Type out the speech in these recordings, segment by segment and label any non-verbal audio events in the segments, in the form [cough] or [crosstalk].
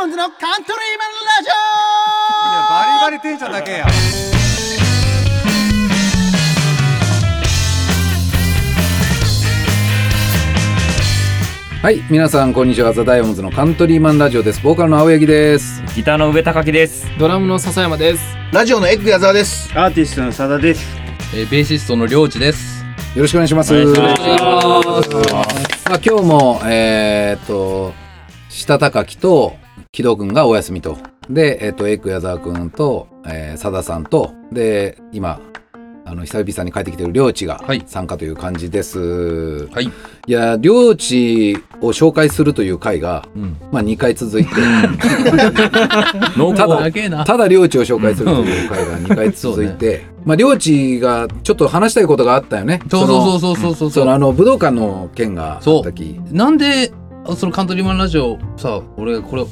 モンズのカントリーマンラジバリバリテンションだけやはい、皆さんこんにちは。ザ・ダイヤモンドのカントリーマンラジオです。ボーカルの青柳です。ギターの上高木です。ドラムの笹山です。オラジオのエッグ矢沢ですアーティストのさだですえーベーシストのりょうちです。よろしくお願いします。お願いしまあ、今日も、えーっと、下高木と木戸くんがお休みと。で、えーっと、エイク矢沢くんと、えー、佐田さんと、で、今、あの、久々に帰ってきてる領地がはい参加という感じです。はい。いや、領地を紹介するという回が、うん。まあ、2回続いて、濃ただ。ただ領地を紹介するという回が2回続いて、まあ領地がちょっと話したいことがあったよね。そうそうそうそうそうそうそのあの武道館の件があった時。なんであそのカントリーマンラジオさ俺これあ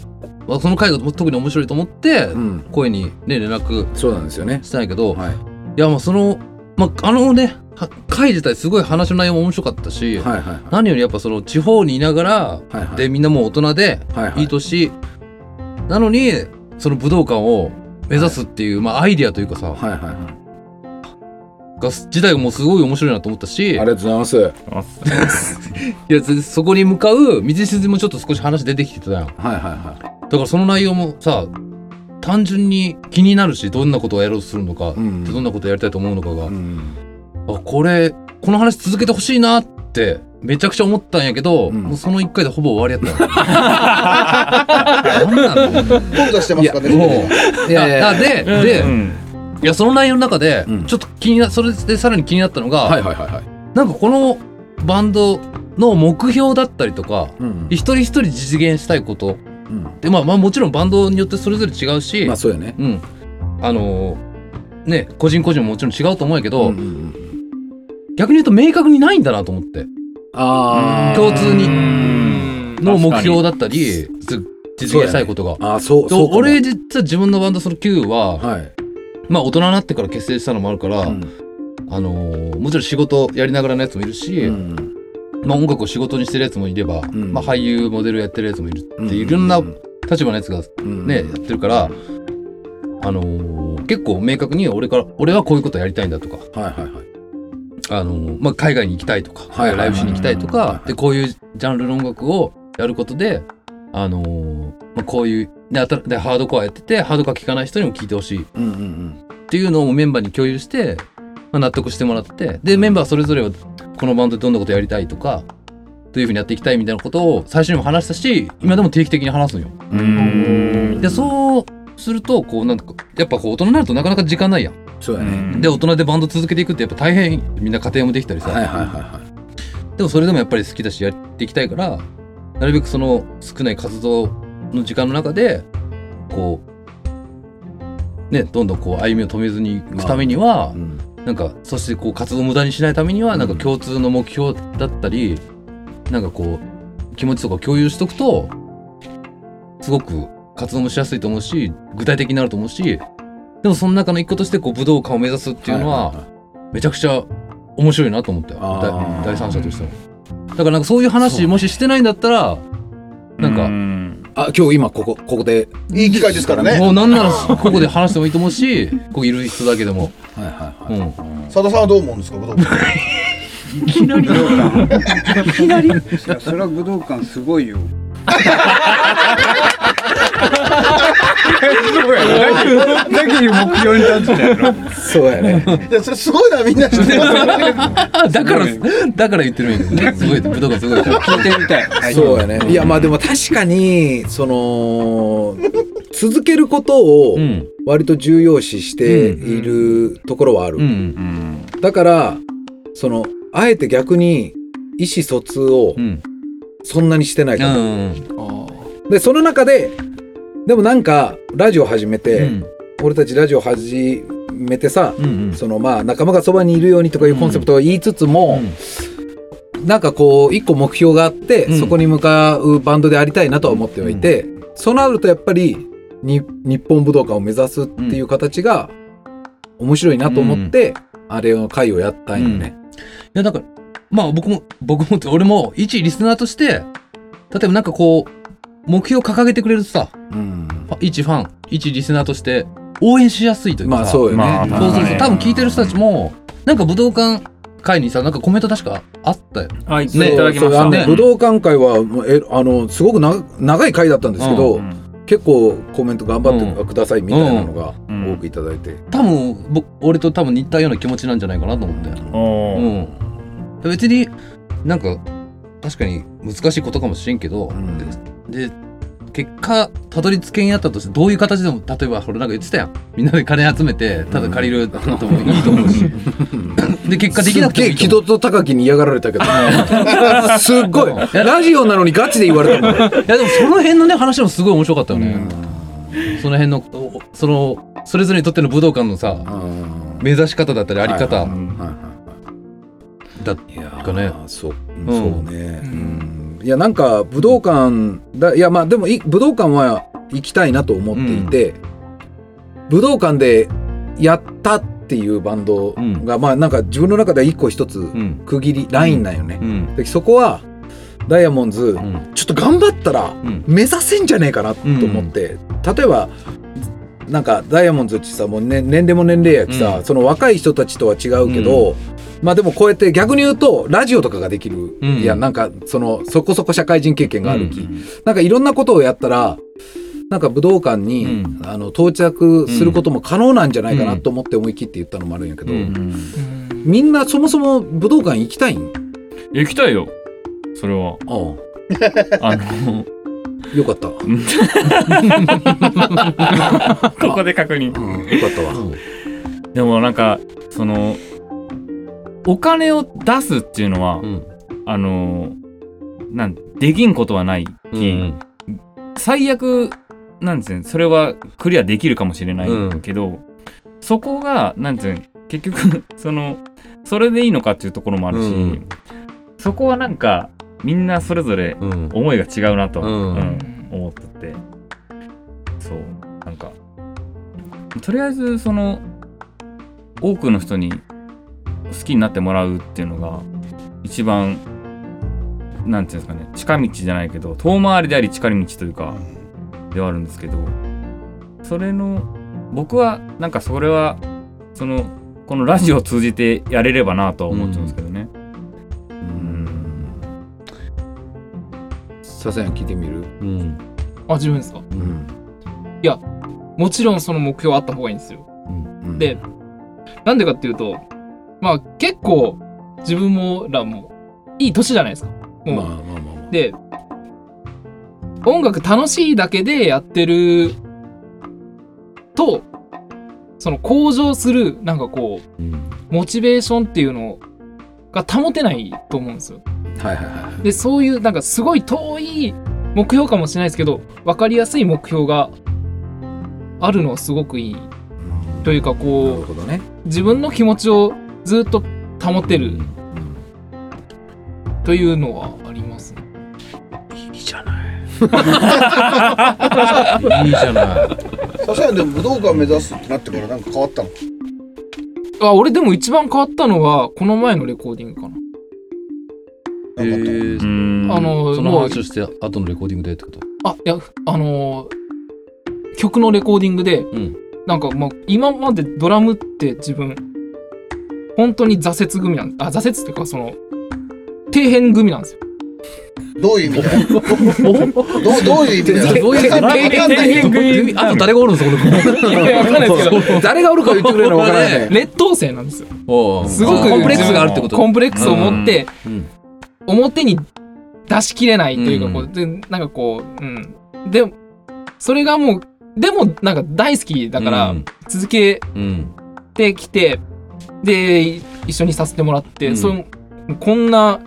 その回が特に面白いと思って、うん、声にね連絡そうなんですよね。したんやけど、い、はい。やまあそのまああのねは回自体すごい話の内容も面白かったし、はいはい何よりやっぱその地方にいながら、はいはい。でみんなもう大人で、はいはい。いい年。なのにその武道館を目指すっていう、まあアイディアというかさ、はいはいはい。が自体がもうすごい面白いなと思ったしありがとうございます。[laughs] いやぜそこに向かう道筋もちょっと少し話出てきてたやん。だはいはいはからその内容もさ単純に気になるしどんなことをやろうとするのか、うん。でどんなことをやりたいと思うのかが、い。うん。あこれこの話続けてほしいなってめちゃくちゃ思ったんやけど、うん。もうその一回でほぼ終わりやったよ [laughs] なんなの頓挫してますかね？いやいやあで、で、うん。いやその内容の中で、うん。ちょっと気になそれでさらに気になったのが、はいはいはいはい。なんかこのバンドの目標だったりとかうん。一人一人実現したいことうん。でまあまあもちろんバンドによってそれぞれ違うし、まあそうよね。うんあのーね個人個人ももちろん違うと思うけど、うんうんうん逆に言うと明確にないんだなと思ってああ。共通にうんの目標だったりず実現したいことが。ああそうでそう。俺実は自分のバンドその Q は、はい。まあ大人になってから結成したのもあるから、うんあのーもちろん仕事やりながらのやつもいるし、うんまあ、音楽を仕事にしてるやつもいれば、ん。まあ、俳優モデルやってるやつもいるっていろんな立場のやつがうん。ね、やってるから、あのー結構明確に俺から俺はこういうことやりたいんだとか、はいはいはい。あのーまあ、海外に行きたいとか、はいライブしに行きたいとかでこういうジャンルの音楽をやることで、あのーまあ、こういうででハードコアやっててハードコア聴かない人にも聴いてほしい。っうんうんうん。ていうのをメンバーに共有して、まあ、納得してもらってでメンバーそれぞれはこのバンドでどんなことやりたいとかどういうふうにやっていきたいみたいなことを最初にも話したし今でも定期的に話すのよ。うん。でそうするとこうなんかやっぱこう大人になるとなかなか時間ないやん。そうやね。で大人でバンド続けていくってやっぱ大変みんな家庭もできたりさ、はいはいはいはい。でもそれでもやっぱり好きだしやっていきたいからなるべくその少ない活動の時間の中でこうねどんどんこう歩みを止めずにいくためには、うんなんかそしてこう活動を無駄にしないためにはうん。なんか共通の目標だったり、なんかこう気持ちとか共有しとくとすごく活動もしやすいと思うし具体的になると思うしでもその中の一個としてこう武道館を目指すっていうのはめちゃくちゃ面白いなと思ったよ。第第三者としてもだからなんかそういう話もししてないんだったらなんかうん。あ今日今ここここで。いい機会ですからね。もうなんならここで話してもいいと思うしここいる人だけでも、はいはいはい。うん、佐田さんはどう思うんですか武道館。いきなり。いきなり。いやそれは武道館すごいよ [laughs] そうやなだけに目標に立ってたやろそうやね。いやそれすごいなみんな知ってますよねだからだから言ってるんやけどねすごい武道館すごい聞いてみたいそうやね。いやまあでも確かにその続けることをうん割と重要視しているところはある。だからそのあえて逆に意思疎通をうんそんなにしてないかも。うんでその中ででもなんかラジオ始めうて、ん。俺たちラジオ始めてさ、うんそのまあ仲間がそばにいるようにとかいうコンセプトを言いつつも、なんかこう一個目標があって、うん。そこに向かうバンドでありたいなとは思ってはいて、そうなるとやっぱりに日本武道館を目指すっていう形が面白いなと思って、あれの会をやったんよね。いやだからまあ僕も僕もって俺も一リスナーとして例えばなんかこう目標を掲げてくれるとさ。うん。ファ一ファン。一リスナーとして応援しやすいというかさ。まあそうよね、まあそうするとはい多分聞いてる人たちもなんか武道館会にさなんかコメント確かあったよ。あ、いただきました。ね。武道館会はもうえあのすごくな長い会だったんですけど、うん。結構コメント頑張ってくださいみたいなのがうん。多くいただいて、多分僕俺と多分似たような気持ちなんじゃないかなと思ってうん。別になんか確かに難しいことかもしれんけど、んでで結果たどり着けんやったとしてどういう形でも例えばこれなんか言ってたやん。みんなで金集めてただ借りるのともいいと思うし、で結果できなくてもいいすっげえ木と思う戸と高木に嫌がられたけど。すっごい。ラジオなのにガチで言われたもん。いやでもその辺のね話もすごい面白かったよね、その辺のおそのそれぞれにとっての武道館のさうん。目指し方だったりあり方だっいやかねーそう、うん。そうね、うん、いやなんか武道館だいやまあでもい武道館は行きたいなと思っていて、武道館でやったっていうバンドが、まあなんか自分の中では一個一つうん。区切りラインなんよね、うん。でそこはダイヤモンズ、うん。ちょっと頑張ったらうん。目指せんじゃねえかなと思って、例えばなんかダイヤモンドってさもう、ね、年齢も年齢やきさ、うん。その若い人たちとは違うけど、まあでもこうやって逆に言うとラジオとかができる、うん。いやなんかそのそこそこ社会人経験があるき、うん。なんかいろんなことをやったらなんか武道館に、うん。あの到着することも可能なんじゃないかなと思って思い切って言ったのもあるんやけど、うん。みんなそもそも武道館行きたいん？行きたいよ。それは。うんあの、よかった、うん、ここで確認。よかったわ。でもなんか、その、お金を出すっていうのは、うん。あの、なん、できんことはないき、うん最悪、なんつうのそれはクリアできるかもしれないけど、そこが、なんつうの結局、その、それでいいのかっていうところもあるし、うん。そこはなんか、みんなそれぞれうん。思いが違うなと、思ってて、そう、なんか、とりあえず、その、多くの人に好きになってもらうっていうのが、一番、なんていうんですかね、近道じゃないけど、遠回りであり近道というか、ではあるんですけど、それの、僕は、なんかそれは、その、このラジオを通じてやれればなとは思っちゃうんですけどね。ささやん聞いてみる、うん。あ、自分ですか？うん。もちろんその目標あった方がいいんですよ。うん。で、なんでかっていうと、まあ結構自分もらもいい年じゃないですか。もう。まあまあまあまあ。で、音楽楽しいだけでやってると、その向上する、なんかこう、うん。モチベーションっていうのが保てないと思うんですよ。はいはいはいで、そういう、なんかすごい遠い目標かもしれないですけど、分かりやすい目標があるのはすごくいい。というか、なるこほどね。う、自分の気持ちをずっと保てる。というのはあります。ね。いいじゃない。[laughs] いいじゃない。ささやんでも武道館目指すってなってからなんか変わったの？あ、俺でも一番変わったのは、この前のレコーディングかな。えーうん。あのそのもう話をして後のレコーディングでってこと？あ、いや、あのー曲のレコーディングで、うん。なんかもう今までドラムって自分、本当に挫折組なんあ、挫折っていうかその、底辺組なんですよ。どういう意味だよ？どうどういう意味だよ？どういうわかんないあと誰がおるんですか？いやいやわかんないですけど、誰がおるか言ってくれるのわからない。ね劣等生なんですよ。俺すごくコンプレックスがあるってこと？コンプレックスを持って、うん表に出しきれないというか、うん。こうでなんかこう、うん。で、それがもう、でもなんか大好きだからうん。続けうんてきて、で、一緒にさせてもらって、うん。そのこんな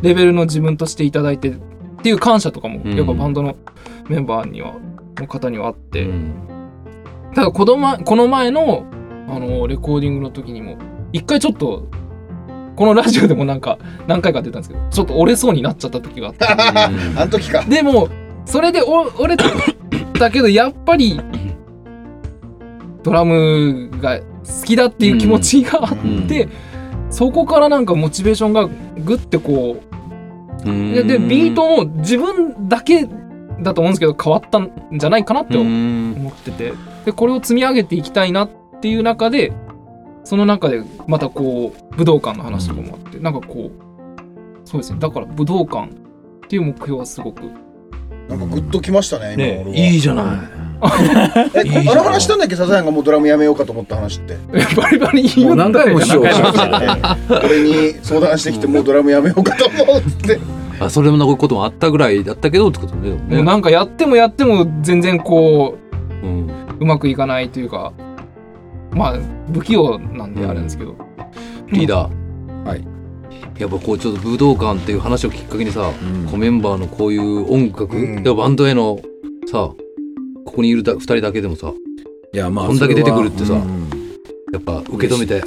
レベルの自分としていただいてっていう感謝とかも、うん。やっぱバンドのメンバーには、の方にはあって、うん。ただこの前のあのレコーディングの時にも一回ちょっとこのラジオでもなんか何回か出たんですけどちょっと折れそうになっちゃった時があって。あの時か。でもそれでお折れたけどやっぱりドラムが好きだっていう気持ちがあって、そこからなんかモチベーションがグッてこうででビートも自分だけだと思うんですけど変わったんじゃないかなってうん思ってて。でこれを積み上げていきたいなっていう中でその中でまたこう武道館の話とかもあって、なんかこうそうですね。だから武道館っていう目標はすごく。なんかグッときましたね、今ね俺は。いいじゃない。[laughs] えいいあの話したんだっけ、サザエが？もうドラムやめようかと思った話って。バリバリ言もううんだよ何回もしゃってた俺に相談してきて、もうドラムやめようかと思うって。[laughs] あそれもなこともあったぐらいだったけどってことね。でももうねなんかやってもやっても全然こうん。ううまくいかないというかまあ不器用なんであれなんですけど、リーダー。はい。やっぱこうちょっと武道館っていう話をきっかけにさ、うん。こうメンバーのこういう音楽、うん。でバンドへのさここにいるだ2人だけでもさいやまあこんだけ出てくるってさやっぱ受け止めて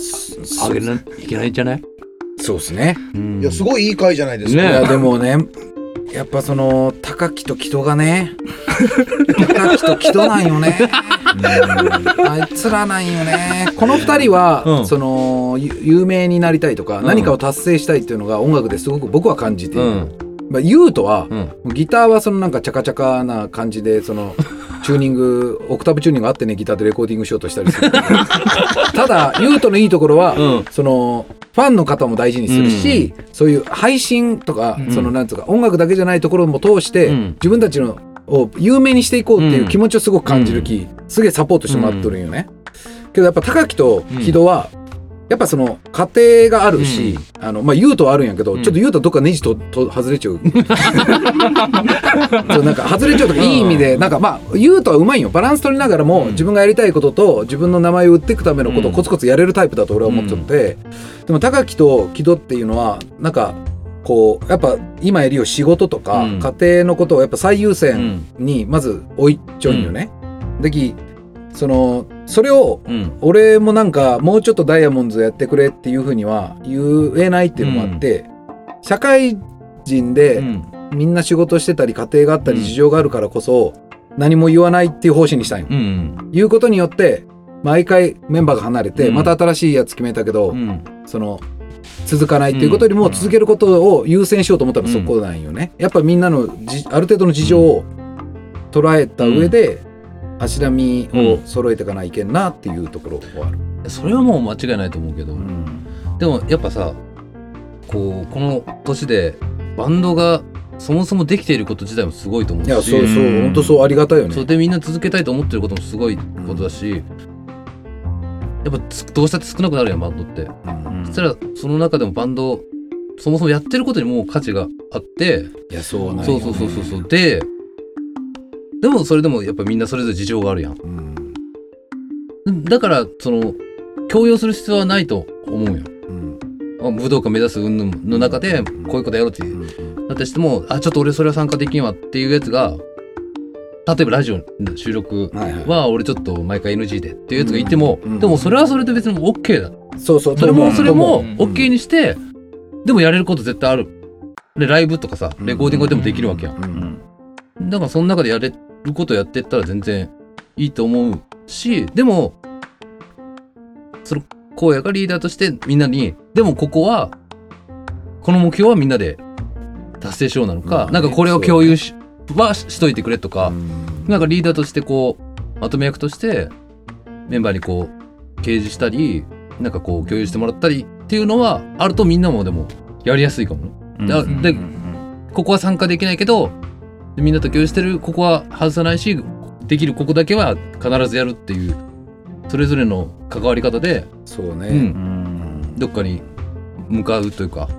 あげないいけないんじゃない、そうですね。うん。いや、すごいいい回じゃないですか。ねいやでもねやっぱその高木と木戸がね [laughs] 高木と木戸なんよねあいつらなんよね。この二人は、うん。そのゆ有名になりたいとか、ん。何かを達成したいっていうのが音楽ですごく僕は感じている、うん。まあ、ユウトは、うん。ギターはそのなんかチャカチャカな感じでそのチューニング [laughs] オクターブチューニングあってねギターでレコーディングしようとしたりする。[laughs] ただユウトのいいところは、うん。そのファンの方も大事にするし、そういう配信とか、うん。そのなんつうか音楽だけじゃないところも通して、うん。自分たちのを有名にしていこうっていう気持ちをすごく感じるき、すげえサポートしてもらっとるんよね。けどやっぱ高木と木戸は、やっぱその家庭があるし、あのまあ言うとはあるんやけど、うん。ちょっと言うとどっかネジとと外れちゃう。[laughs] そうなんか外れちゃうとかいい意味でなんかまあ言うとはうまいよ。バランス取りながらも、自分がやりたいことと自分の名前を売っていくためのことをコツコツやれるタイプだと俺は思っちゃって、でも高木と木戸っていうのはなんかこうやっぱ今やるよ仕事とか、うん。家庭のことをやっぱ最優う先ん。にまず置いちゃうんよね。できそのそれをうん。俺もなんかもうちょっとダイヤモンドやってくれっていうふうには言えないっていうのもあって、社会人でうん。みんな仕事してたり家庭があったりうん事情があるからこそ何も言わないっていう方針にしたんよ。うん言うことによって毎回メンバーが離れてうん。また新しいやつ決めたけど、うん。その続かないっていうことよりも続けることを優先しようと思ったらそこなんよね。やっぱみんなのじある程度の事情を捉えた上で足並みを揃えていかないけんなっていうところはある。それはもう間違いないと思うけど、うん。でもやっぱさこうこの年でバンドがそもそもできていること自体もすごいと思うし。いやそうそううん本当そうありがたいよね。そうでみんな続けたいと思ってることもすごいことだし、やっぱつどうしたって少なくなるやんバンドって、うん。そしたらその中でもバンドそもそもやってることにもう価値があっていやそうなんよそうそうそうそうそう。ででもそれでもやっぱみんなそれぞれ事情があるやん。うん。だからその強要する必要はないと思うようん。まあ武道館目指す云々の中でこういうことやろうってうんだったとしてもあちょっと俺それは参加できんわっていうやつが例えばラジオの収録は俺ちょっと毎回 NG でっていうやつがいても、うんでもそれはそれで別に OK だ。そうそう。それもそれもうん OK にして、でもやれること絶対ある。でライブとかさレコーディングでもできるわけやん、うんだからその中でやれることやってったら全然いいと思うしでもその荒野がリーダーとしてみんなにでもここはこの目標はみんなで達成しようなのか、まあねなんかこれを共有し,、はししといてくれとか、うん。なんかリーダーとしてこうまとめ役としてメンバーにこう掲示したりなんかこう共有してもらったりっていうのはあるとみんなもでもやりやすいかもね。だうん。でここは参加できないけどでみんなと共有してるここは外さないしできるここだけは必ずやるっていうそれぞれの関わり方で、そうね、うん。うん。どっかに向かうというか。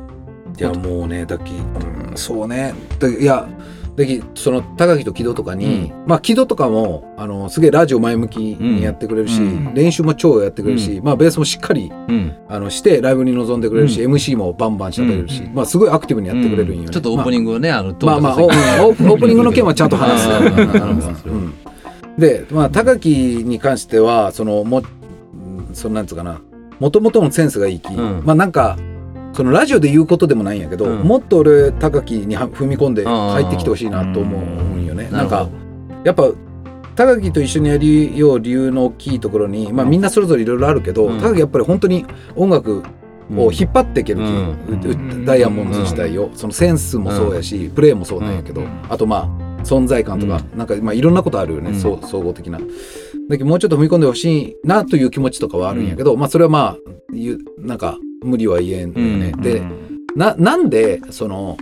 いやもうねだき、うん、そうね。だいやだきその高木と木戸とかに、まあ木戸とかもあのすげえラジオ前向きにやってくれるし、うん。練習も超やってくれるし、まあベースもしっかりうん。あのしてライブに臨んでくれるし、MC もバンバンしてくれるし、まあすごいアクティブにやってくれるんよね、ちょっとオープニングをね、あのまあまあ、まあ、[laughs] オープニングの件はちゃんと話す。うん。で、まあ、高木に関してはそのもうんそのなんつうかなもともとのセンスがいいき、うん。まあなんかそのラジオで言うことでもないんやけど、うん。もっと俺高木には踏み込んで入ってきてほしいなと思うんよね。なんかやっぱ高木と一緒にやるよう理由の大きいところに、まあ、みんなそれぞれいろいろあるけど、うん。高木やっぱり本当に音楽を引っ張っていけるき、うん。ううダイヤモンド自体を、そのセンスもそうやし、プレーもそうなんやけど、うん。あとまあ存在感とか、なんかまあいろんなことあるよね、総合的な。だけどもうちょっと踏み込んでほしいなという気持ちとかはあるんやけど、まあそれはまあなんか無理は言えんのよね。うんでななんでその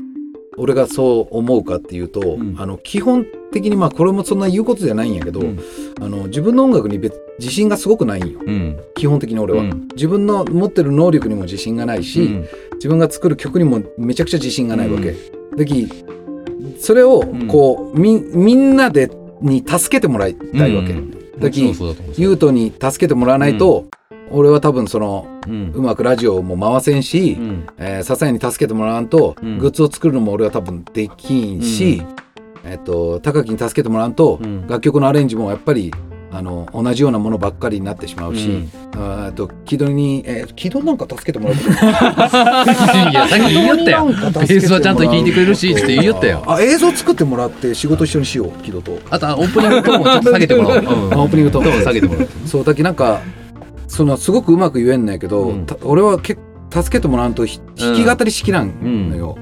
俺がそう思うかっていうと、ん。あの基本的にまあこれもそんな言うことじゃないんやけど、うん。あの自分の音楽に別自信がすごくないんよ。うん。基本的に俺は、うん。自分の持ってる能力にも自信がないし、うん。自分が作る曲にもめちゃくちゃ自信がないわけ。だきそれをん。こう、みみんなでに助けてもらいたいわけ。うんだきもちろんそうだと思うユートに助けてもらわないと、俺は多分そのうん。うまくラジオも回せんし、うん。えー、支えに助けてもらわんと、うん。グッズを作るのも俺は多分できんし、えっと高木に助けてもらわんと、うん。楽曲のアレンジもやっぱりあの同じようなものばっかりになってしまうし、あーえっと木戸に、えー、木戸なんか助けてもらういやさっき言いよったよベースはちゃんと弾いてくれるしって言いよったよ。あ映像作ってもらって仕事一緒にしよう木戸と。あとあオープニングともちょっと下げてもらおう、[laughs] うん。あオープニングとも下げてもらおう。そうだけなんかそのすごくうまく言えんのやけど、うん。た俺はけ助けてもらわんとひ弾き語りしきらんのよ。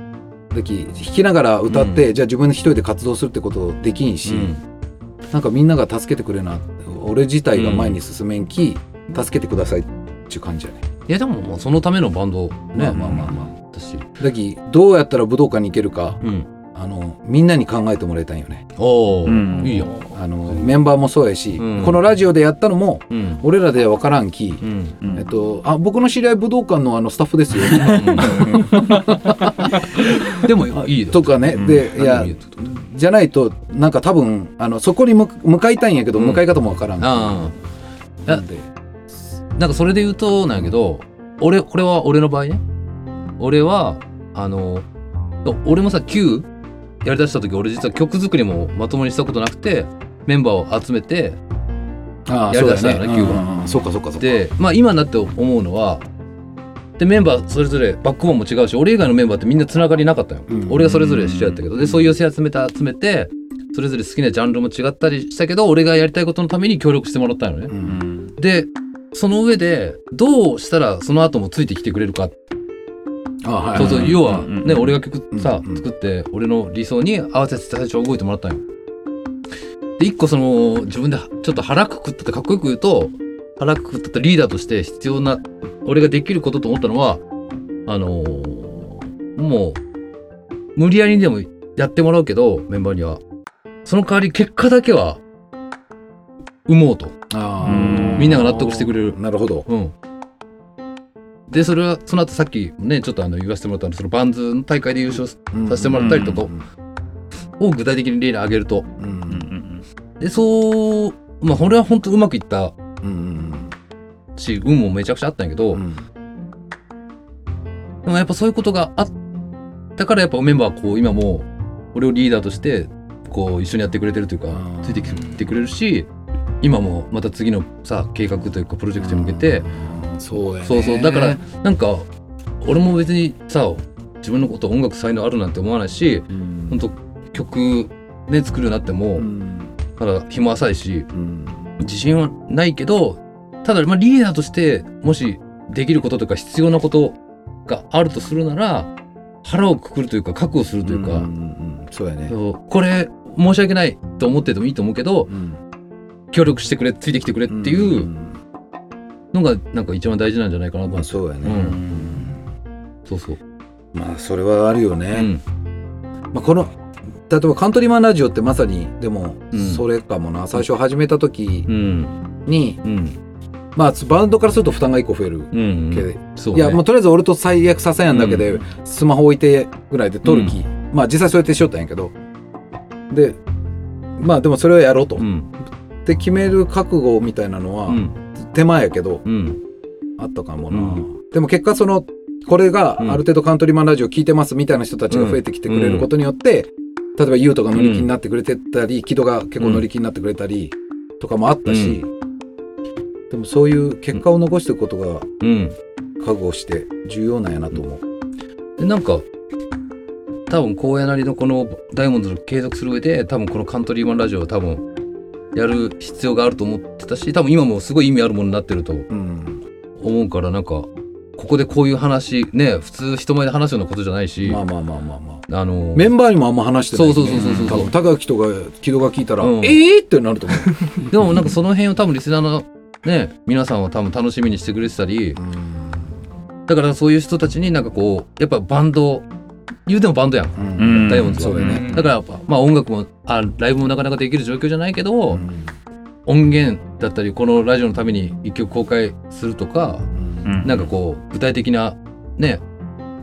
だき弾きながら歌って、じゃあ自分で一人で活動するってことできんし、なんかみんなが助けてくれな俺自体が前に進めんき、助けてくださいっていう感じやね。いやでももうそのためのバンドね。まあまあまあまあ。私。だきどうやったら武道館に行けるかうん。あのみんなに考えてもらいたいよね。おお、うん。いいよあのメンバーもそうやし、うん。このラジオでやったのもうん。俺らでは分からんき、うん。うんえっと、あ僕の知り合い武道館のあのスタッフですよ。でもいいよ。とかね、うん。でいやじゃないとなんか多分あのそこに向向かいたいんやけど、うん。向かい方も分からん。なんで。なんかそれで言うとなんやけど俺これは俺の場合ね。俺はあの俺もさ Q やりだした時俺実は曲作りもまともにしたことなくてメンバーを集めてああやりだしたよねそうだキューバうんうん。そうかそうかそうか。でまあ今になって思うのはでメンバーそれぞれバックボーンも違うし俺以外のメンバーってみんなつながりなかったよ、うん。俺がそれぞれ知り合ったけど。でそういう寄せ集めて集めてそれぞれ好きなジャンルも違ったりしたけど俺がやりたいことのために協力してもらったのね、ううん。んでその上でどうしたらその後もついてきてくれるか、ああはい。そうそう要はうんね俺が曲さ、うん作って俺の理想に合わせて最初動いてもらったんよ。で一個その自分でちょっと腹くくったってかっこよく言うと腹くくったリーダーとして必要な俺ができることと思ったのはあのーもう無理やりにでもやってもらうけどメンバーには。その代わり結果だけは生もうと。みんなが納得してくれる。なるほど。うん。で、それは、その後さっきね、ちょっとあの言わせてもらったのそのバンズの大会で優勝させてもらったりとかを具体的に例に挙げると。で、そう、まあ、これは本当うまくいったうんし、運もめちゃくちゃあったんやけど、うん。でもやっぱそういうことがあったから、やっぱメンバーはこう、今も、俺をリーダーとして、こう、一緒にやってくれてるというか、ついてきてくれるし、今もまた次のさ、計画というか、プロジェクトに向けて、そうそうそうだからなん。か俺も別にさ自分のこと音楽才能あるなん。て思わないしうん。本当曲ね作るようになってもうん。まだ日も浅いしうん。自信はないけどただまあリーダーとしてもしできることとか必要なことがあるとするなら腹をくくるというか覚悟するというか、んんうんそうやね。これ申し訳ないと思っててもいいと思うけどうん。協力してくれついてきてくれっていううんのがなんか一番大事なんじゃないかなと。ま思って、あそうやね。うん。そうそう。まあそれはあるようねん。まあこの例えばカントリーマンラジオってまさにでもうん。それかもな。最初始めた時うん。にうん。まあバンドからすると負担が1個増えるうんけどそう、いやもうとりあえず俺と最悪させやんだけで、うスマホ置いてぐらいで撮る気、まあ実際そうやってしよったんやけど。でまあでもそれをやろうと、うん。で決める覚悟みたいなのはうん。手前やけど、うん。あったかもな、うん。でも結果そのこれがあうん。る程度カントリーマンラジオ聞いてますみたいな人たちが増えてきてくれることによって、例えばユウとか乗り気になってくれてたり、木戸が結構乗り気になってくれたりとかもあったし、でもそういう結果を残していくことがうん。覚悟して重要なんやなと思う。でなんか多分荒野なりのこのダイヤモンドを継続する上で多分このカントリーマンラジオは多分やる必要があると思ってたし多分今もすごい意味あるものになってるとうん、思うからなんかここでこういう話ね普通人前で話すようなことじゃないし、まあまあまあまあまあ。あのメンバーにもあんま話してない、そうそうそうそうそう多分高木とか木戸が聞いたら、うん。えーってなると思う。[laughs] でもなんかその辺を多分リスナーのね皆さんは多分楽しみにしてくれてたり。だからそういう人たちになんかこうやっぱバンド言うてもバンドやん。うん。うんダイヤモンドはね。だからやっぱまあ音楽もあライブもなかなかできる状況じゃないけど、うん。音源だったりこのラジオのために一曲公開するとかうん。なんかこう具体的なね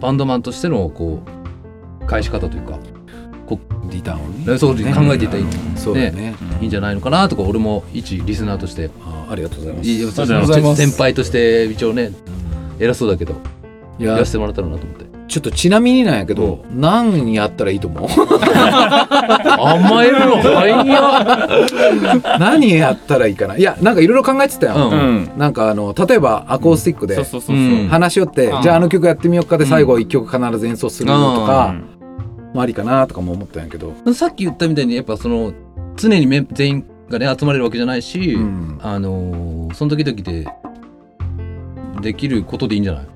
バンドマンとしてのこう返し方というかリターンをね。そうね。考えていったらいい,、ね。いいんじゃないのかなとか俺も一リスナーとして。あありがとうございます。先輩として一応ね偉そうだけどいや。やらせてもらったらなと思って。ちょっとちなみになんやけど、何やったらいいと思う？甘えるの早っ [laughs] 何やったらいいかな？いやなんかいろいろ考えてたよ、うん。うん。なんかあの例えばアコースティックで話し合って、うん。じゃああの曲やってみようかで最後一曲必ず演奏するとうかんもありかなとかも思ったんやけど、さっき言ったみたいにやっぱその常にめ全員がね集まれるわけじゃないし、うん。あのーその時々でできることでいいんじゃない？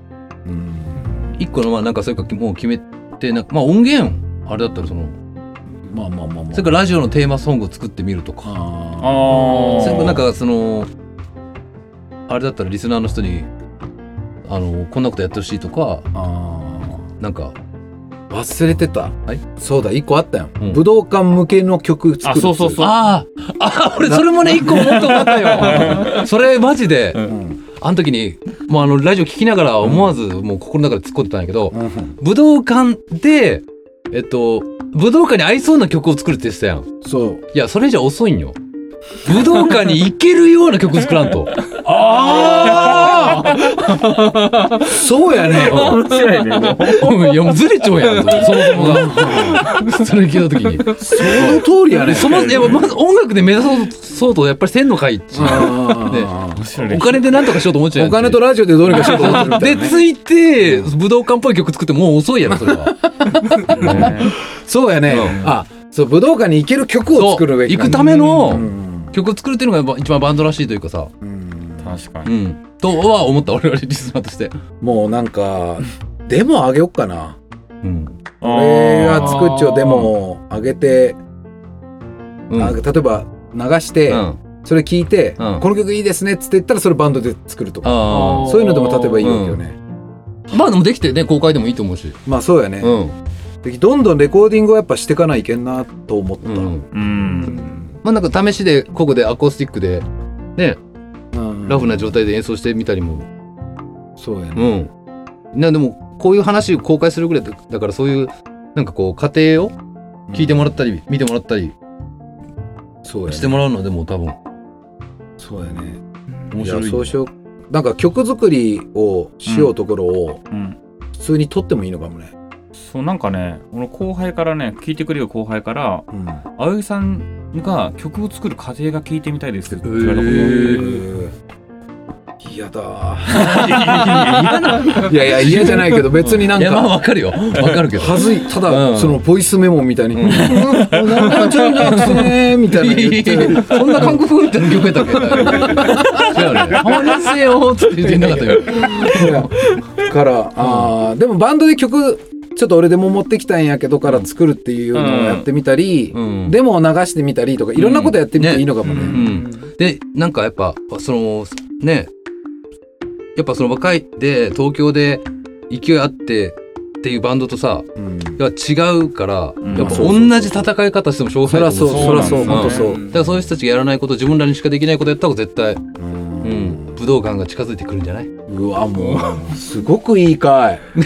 うん。一個のまあなんかそれかもう決めてなんかまあ音源あれだったらそのまあまあまあまあ。それからラジオのテーマソングを作ってみるとか。あああそれからなんかそのあれだったらリスナーの人にあのこんなことやってほしいとかなんかー忘れてた、はい。そうだ一個あったよ、うん。武道館向けの曲作るあそうそうそう。あーあ俺それもね一個思ってもらったよ。[laughs] それマジでうん。うんあの時にもうあのラジオ聞きながら思わずもう心の中で突っ込んでたんやけど、うん武道館でえっと武道館に合いそうな曲を作るって言ってたやん。そう。いやそれじゃ遅いんよ武道館に行けるような曲作らんと。ああそうやね。面白いね。いやもうずれちゃうやんとそもそもが。それ聞いた時に。その通りやね。そもいやまず音楽で目指そうそうとやっぱりせんのかいっちあー。面白いね。お金でなんとかしようと思っちゃうお金とラジオでどうにかしようと思ってるねでついて武道館っぽい曲作ってもう遅いやろそれは。[laughs] そうやね、うん。あそう武道館に行ける曲を作るべき行くためのうん曲作るっていうのがやっぱ一番バンドらしいというかさ。うん。確かに。うん。とは思った俺々リスナーとして。[laughs] もうなんかデモあげよっかな。うん。俺が作っちゃうデモをあげて、うん。あ例えば流して、うん。それ聞いて、うん。この曲いいですねっつって言ったらそれバンドで作るとか。あそういうのでも例えばいいわけよね、あまあでもできてね公開でもいいと思うし。まあそうやね、うん。でどんどんレコーディングをやっぱしていかないけんなと思った、うん。うんまあなんか試しでここでアコースティックでねうん。ラフな状態で演奏してみたりも。そうやね、うん。なでもこういう話を公開するぐらいだだからそういうなんかこう過程を聞いてもらったり見てもらったり。そうやね。してもらうのはでも多分。そうやね。面白いいやそうしよう。なんか曲作りをしようところをうん。普通に撮ってもいいのかもね、そうなんかね俺後輩からね聞いてくれる後輩からうん。葵さんが曲を作る過程が聞いてみたいですってへ言われたことが。あって嫌だ。いやいや嫌じゃないけど別になんいやまあかわかるよ。わかるけど。はずい。ただ、うん。そのボイスメモみたいに「うん。なんかちょっとね」みたいな言って。そんな韓国風みたいな曲やったっけ？違うね「ハマりせよ」って言ってなかったよ。いやからあーでもバンドで曲ちょっと俺でも持ってきたんやけどから作るっていうのをやってみたり、うん。デモを流してみたりとかいろんなことやってみていいのかもね。ん。でなんかやっぱそのね。やっぱその若いで東京で勢いあってっていうバンドとさうん。違うから、うん。やっぱそうそうそう同じ戦い方してもしょうがないそりゃそうそりゃそうそう。そう。だからそういう人たちがやらないこと自分らにしかできないことやった方が絶対、ううんん、武道館が近づいてくるんじゃない？うわもうすごくいいかい。い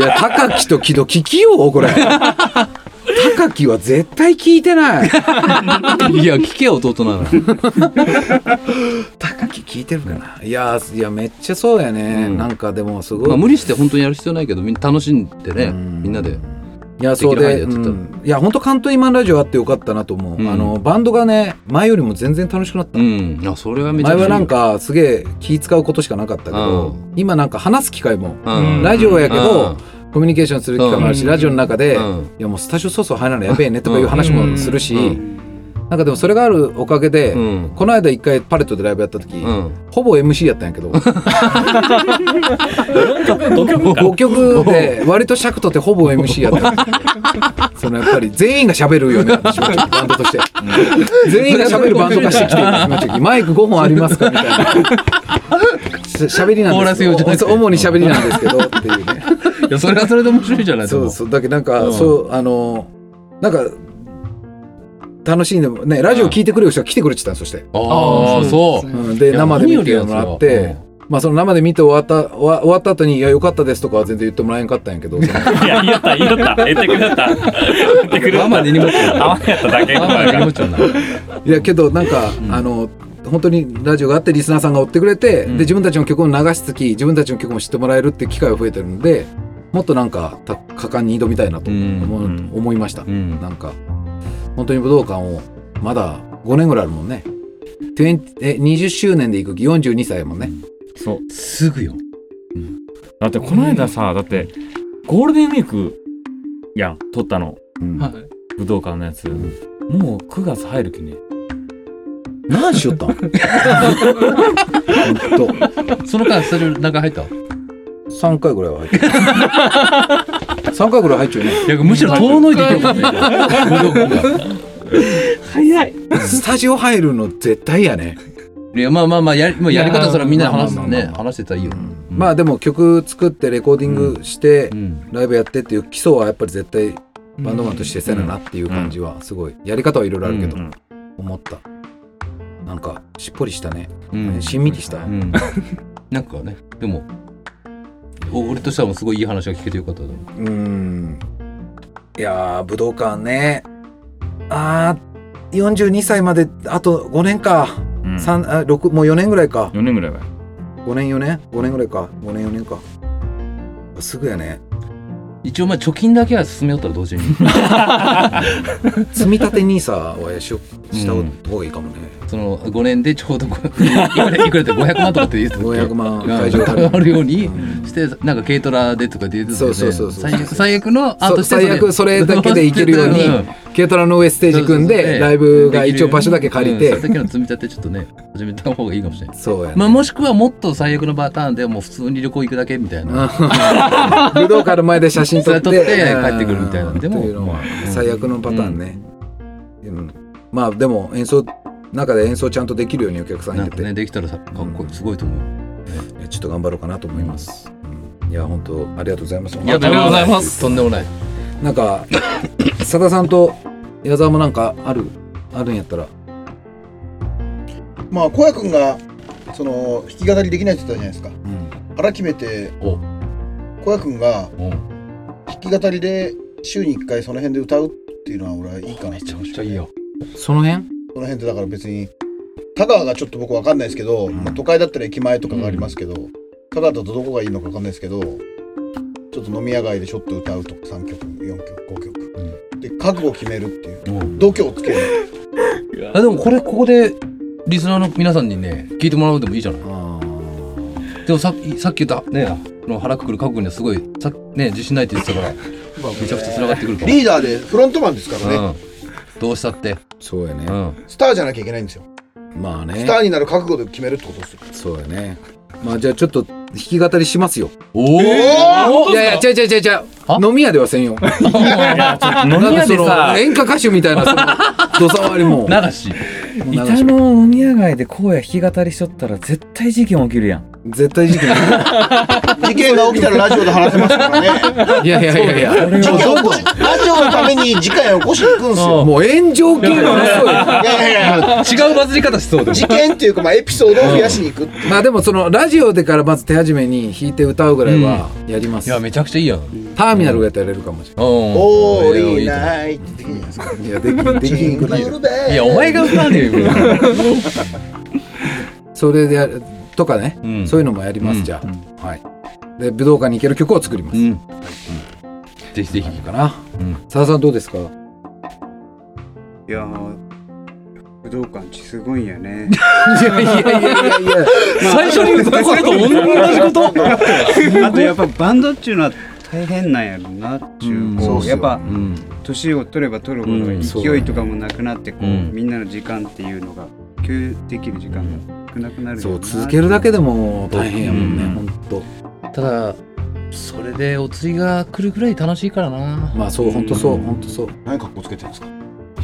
や高木と木戸聞きようこれ。高木は絶対聞いてない。いや聞けよ弟なの高木聞いてるかな？いやいやめっちゃそうやね。うんなんかでもすごい。まあ無理して本当にやる必要ないけどみんな楽しんでねうんみんなでいやそうで、うん。いや本当関東今ラジオあってよかったなと思う、うん。あのバンドがね前よりも全然楽しくなった、うん。あそれはめちゃ前はなんかすげえ気使うことしかなかったけど、う今なんか話す機会も、うん。ラジオやけど、うん。コミュニケーションする機会もあるし、うん。ラジオの中で、うん。いやもうスタジオそうそう入らないやべえねとかいう話もするし、うんなんかでもそれがあるおかげで、うん。この間一回パレットでライブやった時、うん。ほぼ MC やったんやけど。5曲か。5曲で割と尺取ってほぼ MC やった。そのやっぱり全員が喋るよねバンドとして。全員が喋るバンド化してきて今時マイク5本ありますかみたいな。しゃべりなんですけど。ス用じゃなくて。主に喋りなんですけどっていうね。いやそれはそれで面白いじゃないそうそう。だけどなんか、うんそうあのなんか楽しいねねラジオ聞いてくれる人が来てくれてたのそして、ああそうう。ん、で生で見てもらって、まあその生で見て終わった終わ終わった後に「いやよかったです」とかは全然言ってもらえんかったんやけど。いや言った言った。言ってくれた。言ってくれた。ママ根に持ってるあやっただけいやけどなんか、あの本当にラジオがあってリスナーさんが追ってくれて、うん。で自分たちの曲を流しつき自分たちの曲も知ってもらえるって機会が増えてるのでもっとなんかた果敢に挑みたいなと思,、ううん。思いました、うん。なんか本当に武道館をまだ5年ぐらいあるもんね。20え20周年で行く42歳やもんね。そう。すぐよ。だってこの間さだってゴールデンウィークやん。撮ったの。うん。はい。武道館のやつ。もう9月入るきね。[laughs] 何しよったん？[laughs] 本当。その間スタジオ中入った？3回ぐらいは入ってる [laughs] 3回ぐらい入っちゃうね。いやむしろ遠のいていけよかったよ武道館が早い。スタジオ入るの絶対やね。いやまあまあまあやりもうやり方それはみんなで話すね。話してたらいいよ。まあでも曲作ってレコーディングしてうんライブやってっていう基礎はやっぱり絶対バンドマンとしてせななっていう感じはすごい。やり方はいろいろあるけどうん思った。なんかしっぽりしたね。うん。しんみりした。うん。なんかねでもお俺としてはもうすごいいい話が聞けてよかったう。ん。いやー武道館ね。あー42歳まであと5年か、うん。三あ六もう4年ぐらいか。4年ぐらいは5年4年？5年ぐらいか。5年4年か。すぐやね。一応まあ貯金だけは進めよったら同時に。[laughs] 積み立て NISA はしよした方がいいかもね、その5年でちょうどいくらいくらって500万とかって言ってたっけ500万が会場あるようにうん。してなんか軽トラでとかって言ってたよね。そうそうそうそう。最悪のあそとして最悪それだけでいけるようにん。軽トラの上ステージ組んでライブが一応場所だけ借りて。うん。それだけの積み立てちょっとね始めた方がいいかもしれないそうやね。まあもしくはもっと最悪のパターンでもう普通に旅行行くだけみたいな。[laughs] 武道館の前で写真撮って帰ってくるみたいな。うん。でも最悪のパターンね、うん。まあでも演奏中で演奏ちゃんとできるようにお客さんなんか入れて、ねできたらさかっこいい。すごいと思う。いやちょっと頑張ろうかなと思います、うん。いや本当ありがとうございます。いやありがとうございます。とんでもない。なんか [laughs] 佐田さんと矢沢もなんかある？あるんやったら。まあ小谷君がその弾き語りできないって言ったじゃないですか。うん。腹決めてお。小谷君がお。弾き語りで週に1回その辺で歌うっていうのは俺はいいかなって。思いましたいいよその辺？その辺ってだから別に香川がちょっと僕わかんないですけど、ん。まあ、都会だったら駅前とかがありますけど、香川だとどこがいいのかわかんないですけどちょっと飲み屋街でちょっと歌うとか3曲4曲5曲、で覚悟を決めるっていう。度胸をつける。あでもこれここでリスナーの皆さんにね聞いてもらうでもいいじゃない？あでもさっきさっき言ったねこの腹くくる覚悟にはすごいさね自信ないって言ってたから [laughs] めちゃくちゃ繋がってくるリーダーでフロントマンですからね、うん、どうしたって、そうやね、うん、スターじゃなきゃいけないんですよ。まあね。スターになる覚悟で決めるってことですよ。そうやね。まあじゃあちょっと弾き語りしますよ。おお、いやいや違う違う違う。違あ？う飲み屋ではせんよ。いやちょっと飲み屋なんかそのでさ [laughs] 演歌歌手みたいなそのどさわりも。[laughs] 流し板の飲み屋街で荒野弾き語りしとったら絶対事件起きるやん絶対事件 [laughs] 事件が起きたらラジオで話せますからね。いやいやいやいや。ラジオのために事件を起こしに行くんですよ。[laughs] もう炎上系が遅いいやいやいや違うバズり方しそうでも事件っていうかまあエピソードを増やしに行くう。まあでもそのラジオでからまず手始めに弾いて歌うぐらいはやります、いやめちゃくちゃいいやん。ターミナルがやったらやれるかもしれない。ってできるじゃないですかないいやできできにくいいやお前が歌わねえよ [laughs] それでやるとかね、うん。そういうのもやります、うん。じゃあ、はい。で武道館に行ける曲を作ります、うん。ぜひぜひ。かな？うん。さださんどうですか？いやー武道館地すごいんやね。[laughs] いやいやいやいやいや。[laughs] 最初に言ったことと同じこと。[laughs] あとやっぱバンドっていうのは大変なんやろなっていう、うん。こそうやっぱうん。年を取れば取るほど勢いとかもなくなってこう、うん。みんなの時間っていうのが共有できる時間が少なくなるそう続けるだけでも大変やもんね、うん。ほんと。ただそれでお釣りが来るぐらい楽しいからな。まあそうほんとそうほんとそう。何格好つけてるんですか？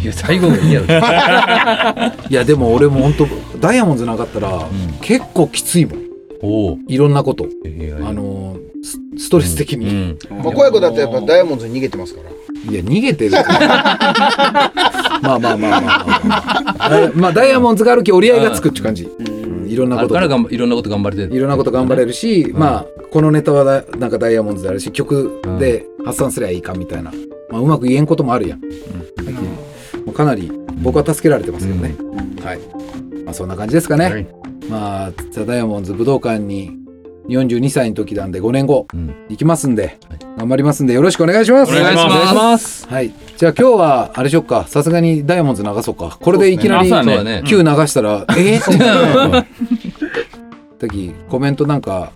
いや最後がいいやろ、[laughs] いやでも俺もほんとダイヤモンドなかったら結構きついもん。おおいろんなこと。いやいやあのスストレス的に、うん。まあ、小子だってやっぱダイヤモンドに逃げてますから。いや逃げてる。[laughs] まあまあまあまあまあまあ。ダイヤまあダイヤモンドがあるき折り合いがつくって感じ、うんいろんなことからいろんなこと頑張れてる。いろんなこと頑張れるし、うん。まあこのネタはだなんかダイヤモンドであるし曲で発散すりゃいいかみたいな、まあ、うまく言えんこともあるやん、もうかなり僕は助けられてますけどね、はい、まあ、そんな感じですかね、はい。まあザ・ダイヤモンド武道館に42歳の時なんで5年後うん。行きますんで、頑張りますんでよろしくお願いします。お願いします。ます。はい。じゃあ今日はあれしよっか。さすがにダイヤモンド流そうか。これでいきなりそうですね。そうだね。Q 流したら、えー、[laughs] 時コメントなんか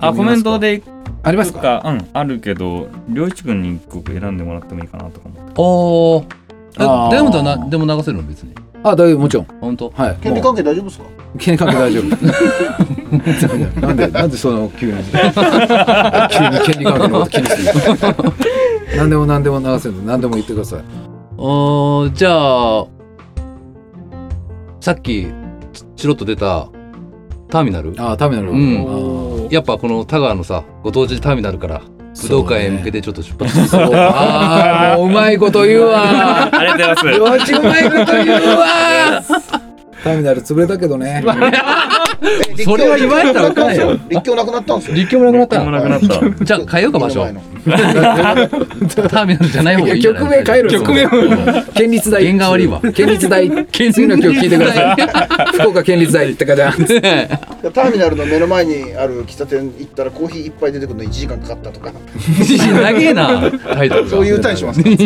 あコメントでありますか？かうんあるけど良一君に一個選んでもらってもいいかなとか思って。あー。ダイヤモンドはなでも流せるの？別に。あ大丈夫もちろん。本当？はい。権利関係大丈夫ですか？権利関係大丈夫。[laughs] なんでなんでその急に。[laughs] 急に権利関係のこと気にする何 [laughs] でも何でも流せるんで何でも言ってください。おーじゃあさっきちちろっと出たターミナル？あターミナルうん。あやっぱこの田川のさご当地ターミナルから武道館へ向けてちょっと出発してそうあーもううまいこと言うわ。[laughs] ありがとうございます。よちうまいこと言うわターミナル潰れたけどね。え [laughs] それは言われたらあかんよ。立教なくなったんですよ。立教もなくなった。もうなくなった。じゃあ変えようか場所。ターミナルじゃない方がいいんじゃない？曲名変える曲名県立大。弦が悪いわ。県立大。次の曲聞いてください。福岡県立大ってかじゃんターミナルの目の前にある喫茶店行ったらコーヒー一杯出てくるの1時間かかったとか。長えなそういう歌にしますい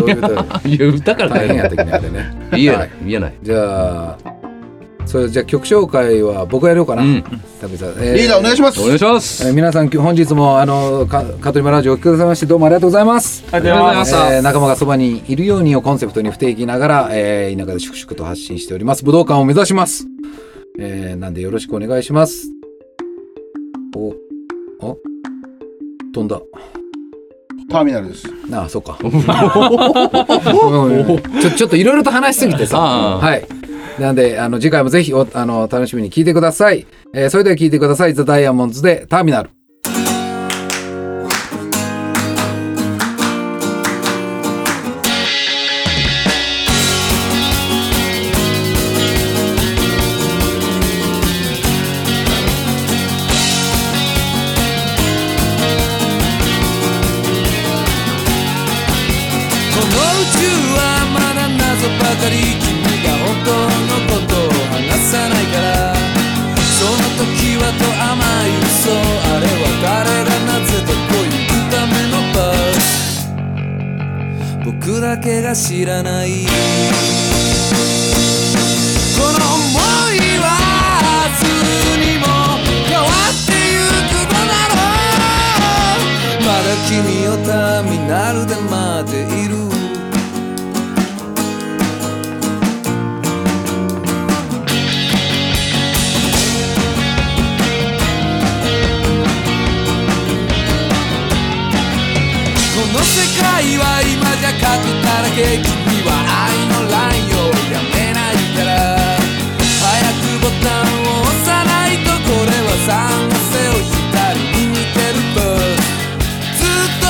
や歌から大変やったきねあれね。いいやい。い。いやない。じゃあそれじゃあ曲紹介は僕がやろうかな、うん。旅さん。えリーダーお願いします。お願いします。えー皆さん今日本日もあのかカトリマラジオお聞きくださいましてどうもありがとうございます。ありがとうございました。えー仲間がそばにいるようにをコンセプトに不定期ながら、えー田舎で粛々と発信しております。武道館を目指します、えーなんでよろしくお願いします。おお飛んだ。ターミナルです。ああそうか。[laughs] うん。ちょちょっといろいろと話しすぎてさ。ああ。はいなんであの次回もぜひおあの楽しみに聞いてください、えーそれでは聞いてください「ザ・ダイヤモンドズ」で「ターミナル」僕だけが知らない。この想いは愛は今じゃ勝つだらけ君は愛のラインをやめないから。早くボタンを押さないとこれは三の背を光に似てると。ずっと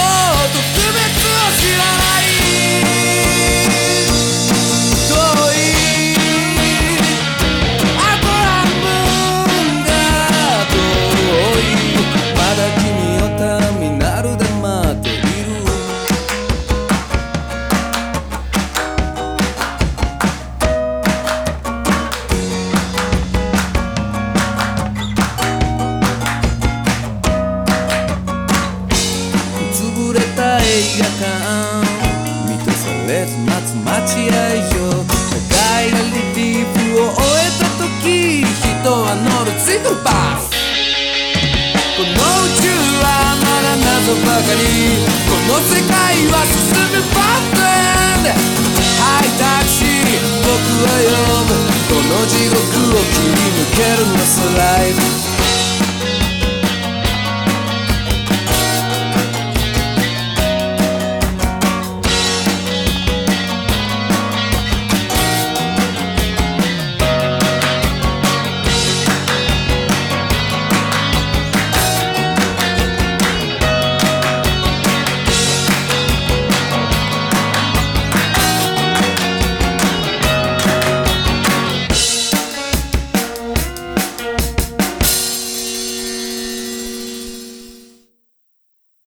特別を知らない。の世界は進むバッテンでハイタクシー僕は読む。この地獄を切り抜けるのスライド。